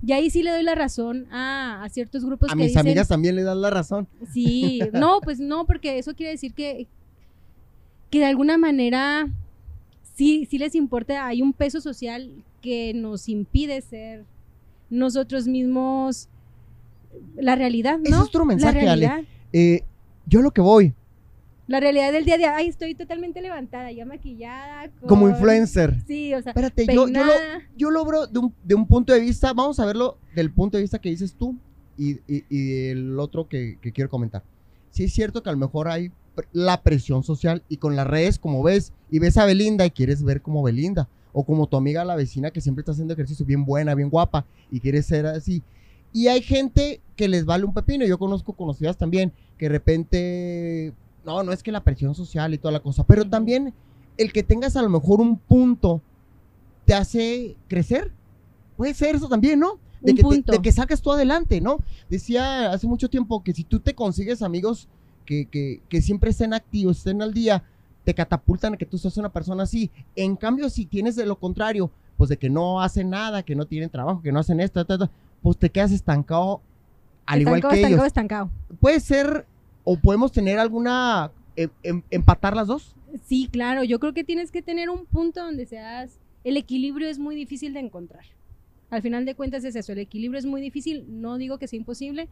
Y ahí sí le doy la razón a, a ciertos grupos a que mis dicen, amigas también le dan la razón. sí, no, pues no, porque eso quiere decir que, que de alguna manera sí, sí les importa, hay un peso social que nos impide ser nosotros mismos la realidad, Ese ¿no? es otro la mensaje, Ale. Eh, yo lo que voy, La realidad del día a día, ay, estoy totalmente levantada, ya maquillada. con- como influencer. Sí, o sea, Espérate, yo, yo, lo, yo lo veo de un, de un punto de vista, vamos a verlo del punto de vista que dices tú y, y, y el otro que, que quiero comentar. Sí es cierto que a lo mejor hay la presión social y con las redes, como ves, y ves a Belinda y quieres ver como Belinda, o como tu amiga la vecina que siempre está haciendo ejercicio bien buena, bien guapa, y quieres ser así. Y hay gente que les vale un pepino, yo conozco conocidas también, que de repente, no, no es que la presión social y toda la cosa, pero también el que tengas a lo mejor un punto te hace crecer. Puede ser eso también, ¿no? De, Un que, te- punto. de que saques tú adelante, ¿no? Decía hace mucho tiempo que si tú te consigues amigos que, que, que siempre estén activos, estén al día, te catapultan a que tú seas una persona así. En cambio, si tienes de lo contrario, pues de que no hacen nada, que no tienen trabajo, que no hacen esto, ta, ta, pues te quedas estancado al igual que estancado, ellos. estancado. Puede ser, o podemos tener alguna, em- em- empatar las dos. Sí, claro, yo creo que tienes que tener un punto donde seas, el equilibrio es muy difícil de encontrar. Al final de cuentas es eso, el equilibrio es muy difícil, no digo que sea imposible,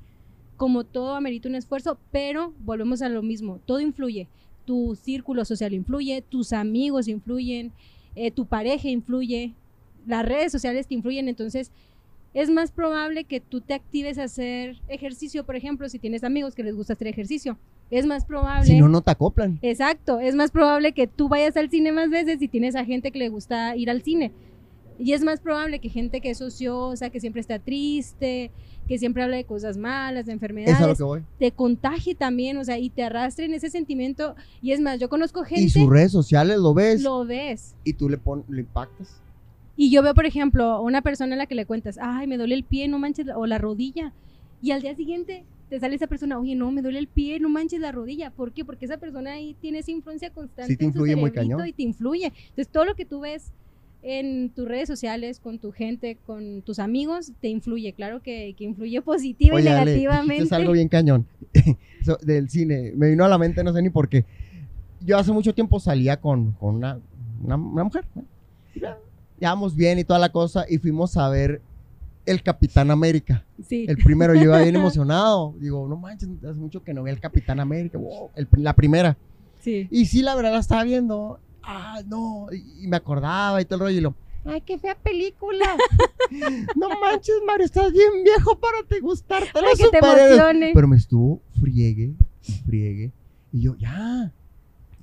como todo amerita un esfuerzo, pero volvemos a lo mismo, todo influye, tu círculo social influye, tus amigos influyen, eh, tu pareja influye, las redes sociales te influyen, entonces es más probable que tú te actives a hacer ejercicio, por ejemplo, si tienes amigos que les gusta hacer ejercicio. Es más probable. Si no, no te acoplan. Exacto, es más probable que tú vayas al cine más veces si tienes a gente que le gusta ir al cine. Y es más probable que gente que es ociosa, que siempre está triste, que siempre habla de cosas malas, de enfermedades, Es a lo que voy. te contagie también, o sea, y te arrastre en ese sentimiento. Y es más, yo conozco gente, Y sus redes sociales lo ves lo ves. y tú le, pon, le impactas. Y yo veo, por ejemplo, a una persona a la que le cuentas, ay, me duele el pie, no manches, o la rodilla. Y al día siguiente te sale esa persona, oye, no, me duele el pie, no manches la rodilla. ¿Por qué? Porque esa persona ahí tiene esa influencia constante. Sí te en su influye muy cañón. Y te influye. Entonces, todo lo que tú ves en tus redes sociales, con tu gente, con tus amigos, te influye. Claro que, que influye positiva y Oye, negativamente. dijiste algo bien cañón del cine. Me vino a la mente, no sé ni por qué. Yo hace mucho tiempo salía con, con una, una, una mujer. Llevamos bien y toda la cosa y fuimos a ver El Capitán América. Sí. El primero, yo iba bien emocionado. Digo, no manches, hace mucho que no veo El Capitán América. wow, el- la primera. sí. Y sí, la verdad la estaba viendo. Ah, no. Y, me acordaba y todo el rollo. Y lo, ay, qué fea película. no manches, Mario, estás bien viejo para te gustarte Ay, los que te superhéroes. emocione. Pero me estuvo friegue, friegue. Y yo, ya.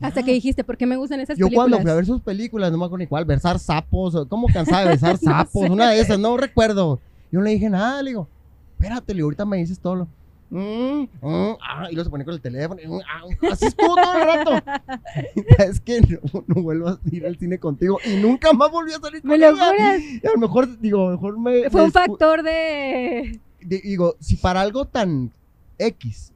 Hasta que dijiste, ¿por qué me gustan esas Yo películas? cuando fui a ver sus películas, no me acuerdo ni cuál, besar sapos, cómo cansaba de besar No sapos, sé. una de esas, no recuerdo. Yo no le dije nada, le digo, espérate, le digo, ahorita me dices todo lo. Mm, mm, ah, y luego se pone con el teléfono. mm, ah, así estuvo todo el rato. es que no, no vuelvo a ir al cine contigo y nunca más volví a salir con ¿Me lo juras? A lo mejor, digo, a lo mejor me. Fue me un factor de... di- Digo, si para algo tan X,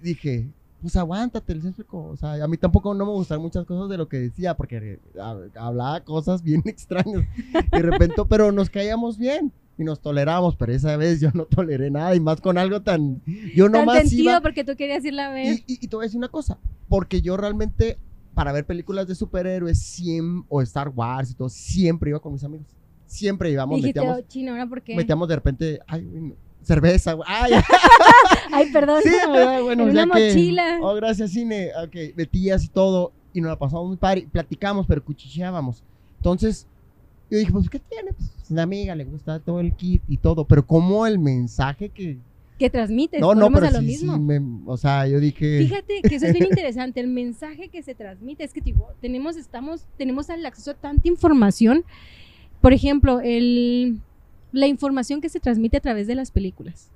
dije, pues aguántate, ¿sí me explico? O sea, a mí tampoco no me gustan muchas cosas de lo que decía, porque eh, hab- hablaba cosas bien extrañas. De repente, pero nos caíamos bien y nos toleramos, pero esa vez yo no toleré nada y más con algo tan. Yo Tan nomás sentido iba. porque tú querías irla a ver. Y, y- y te voy a decir una cosa, porque yo realmente, para ver películas de superhéroes siem- o Star Wars y todo, siempre iba con mis amigos. Siempre íbamos, Dijiste, metíamos, oh, chino, ¿ahora por qué? metíamos de repente, ay, cerveza, ay, Ay, perdón. sí, bueno, En una que- mochila. oh, gracias, cine, ok, metías y todo, y nos la pasamos muy padre, platicamos, pero cuchicheábamos. Entonces, yo dije, pues, ¿qué tiene? Pues, una amiga, le gusta todo el kit y todo, pero como el mensaje que... que transmites. No, no, pero a lo sí, mismo. sí, me- o sea, yo dije... Fíjate que eso es bien interesante, el mensaje que se transmite, es que tipo, tenemos, estamos, tenemos el acceso a tanta información. Por ejemplo, el, la información que se transmite a través de las películas.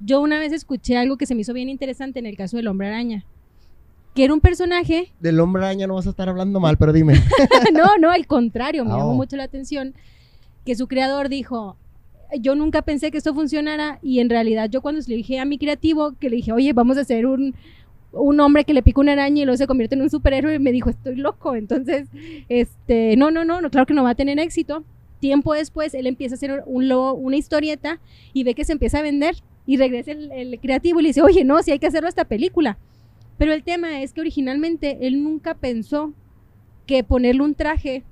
Yo una vez escuché algo que se me hizo bien interesante en el caso del hombre araña, que era un personaje, Del hombre araña no vas a estar hablando mal, pero dime. no, no, al contrario, me Ah, llamó oh. mucho la atención, que su creador dijo, yo nunca pensé que esto funcionara y en realidad yo cuando le dije a mi creativo, que le dije, oye, vamos a hacer un, un hombre que le pica una araña y luego se convierte en un superhéroe, me dijo, estoy loco. Entonces, este, no, no, no, no, claro que no va a tener éxito. Tiempo después, él empieza a hacer un logo, una historieta y ve que se empieza a vender y regresa el, el creativo y le dice, oye, no, si hay que hacerlo esta película. Pero el tema es que originalmente él nunca pensó que ponerle un traje,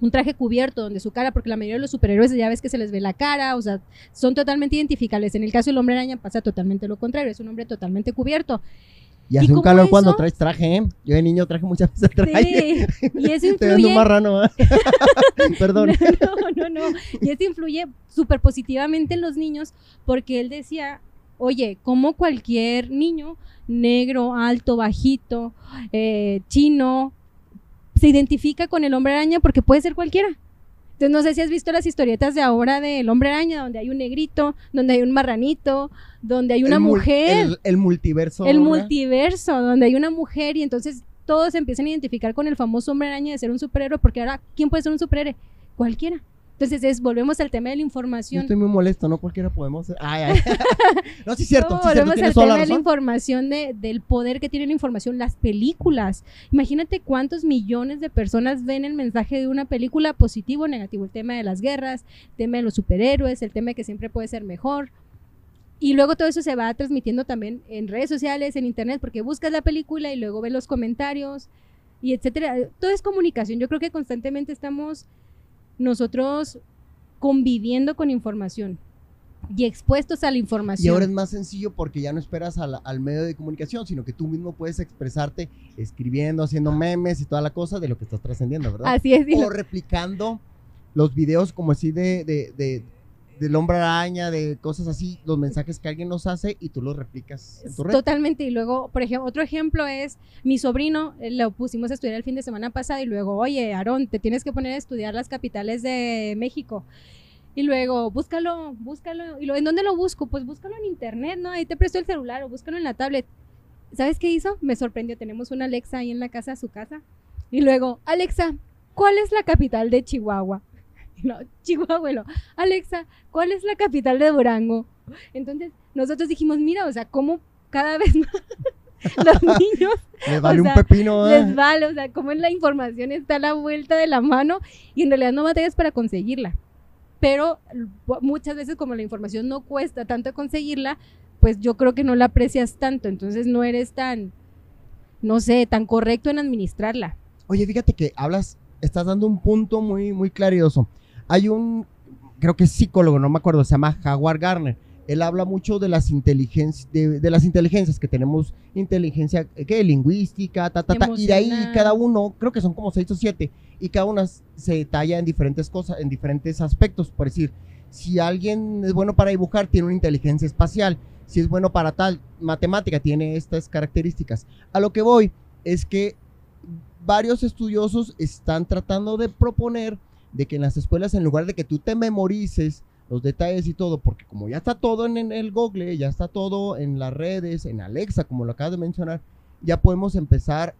un traje cubierto donde su cara, porque la mayoría de los superhéroes ya ves que se les ve la cara, o sea, son totalmente identificables. En el caso del hombre araña pasa totalmente lo contrario, es un hombre totalmente cubierto. Y hace un calor cuando traes traje, ¿eh? Yo de niño traje muchas veces traje. Sí, y eso Te ves un influye. marrano, ¿eh? Perdón. No, no, no. Y eso influye súper positivamente en los niños porque él decía, oye, como cualquier niño, negro, alto, bajito, eh, chino, se identifica con el hombre araña porque puede ser cualquiera. Entonces no sé si has visto las historietas de ahora del hombre araña, donde hay un negrito, donde hay un marranito, donde hay una El mul- mujer El, el multiverso. el multiverso, donde hay una mujer y entonces todos se empiezan a identificar con el famoso hombre araña de ser un superhéroe, porque ahora, ¿quién puede ser un superhéroe? Cualquiera. Entonces, es, volvemos al tema de la Yo información. estoy muy molesto, no cualquiera podemos. Ay, ay. no, sí es cierto, No, sí es cierto, volvemos al tema la de la información, de- del poder que tiene la información, las películas. Imagínate cuántos millones de personas ven el mensaje de una película positivo o negativo. El tema de las guerras, el tema de los superhéroes, el tema de que siempre puede ser mejor. Y luego todo eso se va transmitiendo también en redes sociales, en internet, porque buscas la película y luego ves los comentarios y etcétera. Todo es comunicación. Yo creo que constantemente estamos nosotros conviviendo con información y expuestos a la información. Y ahora es más sencillo porque ya no esperas al, al medio de comunicación, sino que tú mismo puedes expresarte escribiendo, haciendo memes y toda la cosa de lo que estás trascendiendo, ¿verdad? Así es. o replicando los videos como así de, de, de del hombre araña, de cosas así, los mensajes que alguien nos hace y tú los replicas en tu red. Totalmente. Y luego, por ejemplo, otro ejemplo es mi sobrino, eh, lo pusimos a estudiar el fin de semana pasado y luego, oye, Aarón, te tienes que poner a estudiar las capitales de México. Y luego, búscalo, búscalo. Y luego, ¿en dónde lo busco? Pues búscalo en internet, ¿no? Ahí te presto el celular o búscalo en la tablet. ¿Sabes qué hizo? Me sorprendió. Tenemos una Alexa ahí en la casa, su casa. Y luego, Alexa, ¿cuál es la capital de Chihuahua? No, no. Alexa, ¿cuál es la capital de Durango? Entonces, nosotros dijimos, mira, o sea, cómo cada vez más los niños Les vale o un sea, pepino, ¿eh? les vale, o sea, cómo la información está a la vuelta de la mano y en realidad no batallas para conseguirla. Pero muchas veces como la información no cuesta tanto conseguirla, pues yo creo que no la aprecias tanto, entonces no eres tan, no sé, tan correcto en administrarla. Oye, fíjate que hablas, estás dando un punto muy, muy clarioso. Hay un, creo que es psicólogo, no me acuerdo, se llama Howard Garner. Él habla mucho de las inteligencias, de, de las inteligencias que tenemos, inteligencia, eh, ¿qué? Lingüística, ta, ta, ta, y de ahí cada uno, creo que son como seis o siete, y cada una se detalla en diferentes cosas, en diferentes aspectos. Por decir, si alguien es bueno para dibujar, tiene una inteligencia espacial. Si es bueno para tal, matemática, tiene estas características. A lo que voy es que varios estudiosos están tratando de proponer de que en las escuelas, en lugar de que tú te memorices los detalles y todo, porque como ya está todo en, en el Google, ya está todo en las redes, en Alexa, como lo acabas de mencionar, ya podemos empezar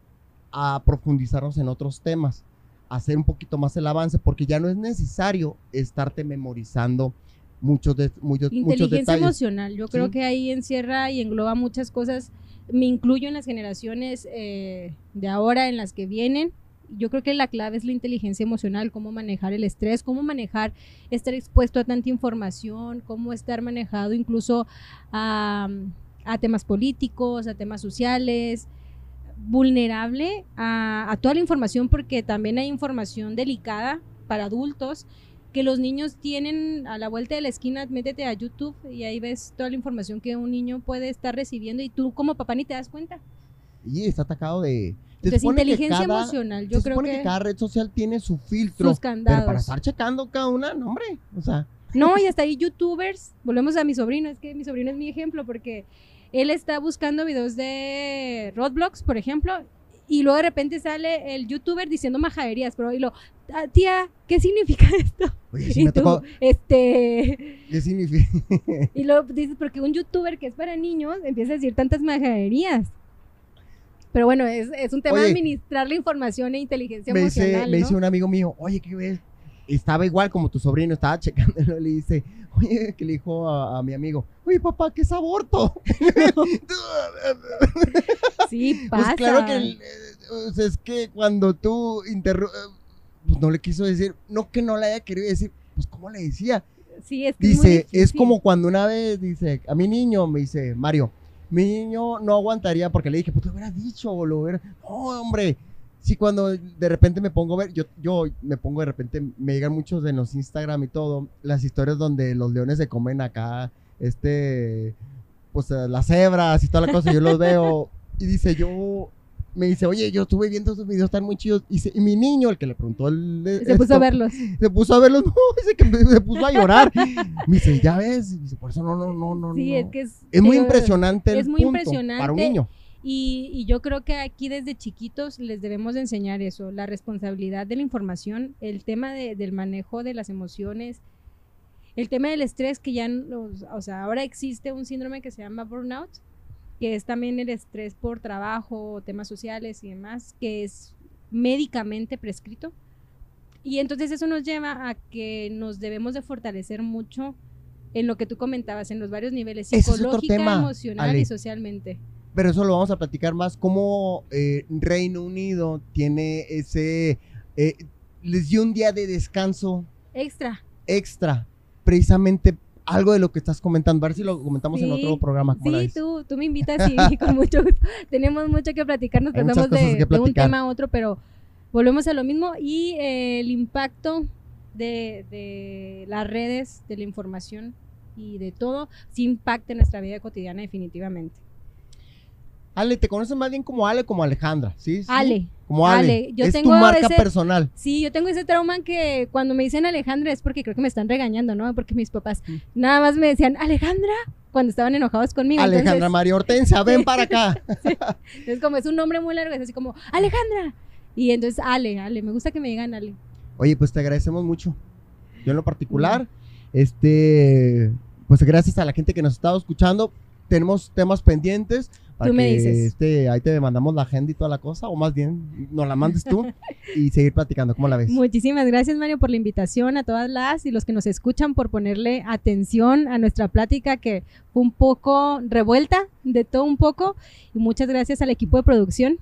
a profundizarnos en otros temas, hacer un poquito más el avance, porque ya no es necesario estarte memorizando muchos, de, muchos, muchos Inteligencia detalles. emocional, yo creo Sí. que ahí encierra y engloba muchas cosas. Me incluyo en las generaciones eh, de ahora, en las que vienen. Yo creo que la clave es la inteligencia emocional, cómo manejar el estrés, cómo manejar estar expuesto a tanta información, cómo estar manejado incluso a, a temas políticos, a temas sociales, vulnerable a, a toda la información porque también hay información delicada para adultos que los niños tienen a la vuelta de la esquina, métete a YouTube y ahí ves toda la información que un niño puede estar recibiendo y tú como papá ni te das cuenta. Y está atacado de... Entonces, inteligencia cada- emocional, yo se creo supone que... que, cada red social tiene su filtro. sus Pero para estar checando cada una, no, hombre. O sea, No, y hasta ahí youtubers, volvemos a mi sobrino, es que mi sobrino es mi ejemplo porque él está buscando videos de Roblox, por ejemplo, y luego de repente sale el youtuber diciendo majaderías, pero y lo, "Ah, tía, ¿qué significa esto? oye, sí y me tú, tocó. este, ¿Qué significa? y luego dices, porque un youtuber que es para niños empieza a decir tantas majaderías. Pero bueno, es, es un tema Oye, de administrar la información e inteligencia me dice, emocional, me ¿no? dice un amigo mío, oye, ¿qué ves? Estaba igual como tu sobrino, estaba checándolo y le dice, oye, que le dijo a, a mi amigo, oye, papá, ¿qué es aborto? Sí, pasa. Pues claro que es que cuando tú eh, pues no le quiso decir, no que no le haya querido decir, pues ¿cómo le decía? Sí, es que es muy Dice, es difícil. como cuando una vez dice, a mi niño, me dice, Mario, mi niño no aguantaría porque le dije, pues lo hubiera dicho, lo hubiera, no, hombre. Sí, cuando de repente me pongo a ver, yo, yo me pongo de repente, me llegan muchos de los Instagram y todo, las historias donde los leones se comen acá, este, pues eh, las cebras y toda la cosa, yo los veo, y dice, yo, me dice, oye, yo estuve viendo esos videos, están muy chidos, y, se- y mi niño, el que le preguntó el... Se puso a verlos. se puso a verlos, no, dice que se puso a llorar. Me dice, ya ves, y dice, por eso no, no, no, no. Sí, no". es que es... Es muy impresionante el es muy punto impresionante. para un niño. Y, y yo creo que aquí desde chiquitos les debemos de enseñar eso, la responsabilidad de la información, el tema de- del manejo de las emociones, el tema del estrés que ya, o sea, ahora existe un síndrome que se llama burnout, que es también el estrés por trabajo, temas sociales y demás, que es médicamente prescrito. Y entonces eso nos lleva a que nos debemos de fortalecer mucho en lo que tú comentabas, en los varios niveles, psicológica, tema, emocional Ale. y socialmente. Pero eso lo vamos a platicar más. Cómo eh, Reino Unido tiene ese. eh, les dio un día de descanso Extra. extra. Precisamente algo de lo que estás comentando. A ver si lo comentamos en otro programa. ¿cómo la Sí, tú, tú me invitas y con mucho gusto. Tenemos mucho que platicar, nos pasamos de, un tema a otro, pero volvemos a lo mismo. Y eh, el impacto de, de las redes, de la información y de todo, sí impacta en nuestra vida cotidiana definitivamente. Ale, ¿te conoces más bien como Ale como Alejandra? Sí. sí. Ale, como Ale. Ale, yo es tengo tu marca ese- personal. Sí, yo tengo ese trauma que cuando me dicen Alejandra es porque creo que me están regañando, ¿no? Porque mis papás Mm. nada más me decían Alejandra cuando estaban enojados conmigo. Alejandra entonces, María Hortensia, ven para acá. entonces, como es un nombre muy largo, es así como Alejandra. Y entonces Ale, Ale, me gusta que me digan Ale. Oye, pues te agradecemos mucho. Yo en lo particular, este, pues gracias a la gente que nos ha estado escuchando. Tenemos temas pendientes. Tú me dices. Este, ahí te mandamos la agenda y toda la cosa, o más bien nos la mandes tú y seguir platicando. ¿Cómo la ves? Muchísimas gracias, Mario, por la invitación a todas las y los que nos escuchan por ponerle atención a nuestra plática que fue un poco revuelta, de todo un poco. Y muchas gracias al equipo de producción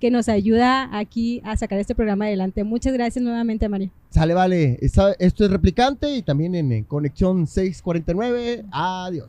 que nos ayuda aquí a sacar este programa adelante. Muchas gracias nuevamente, Mario. Sale, vale. Esto es replicante y también en, Conexión 649. Adiós.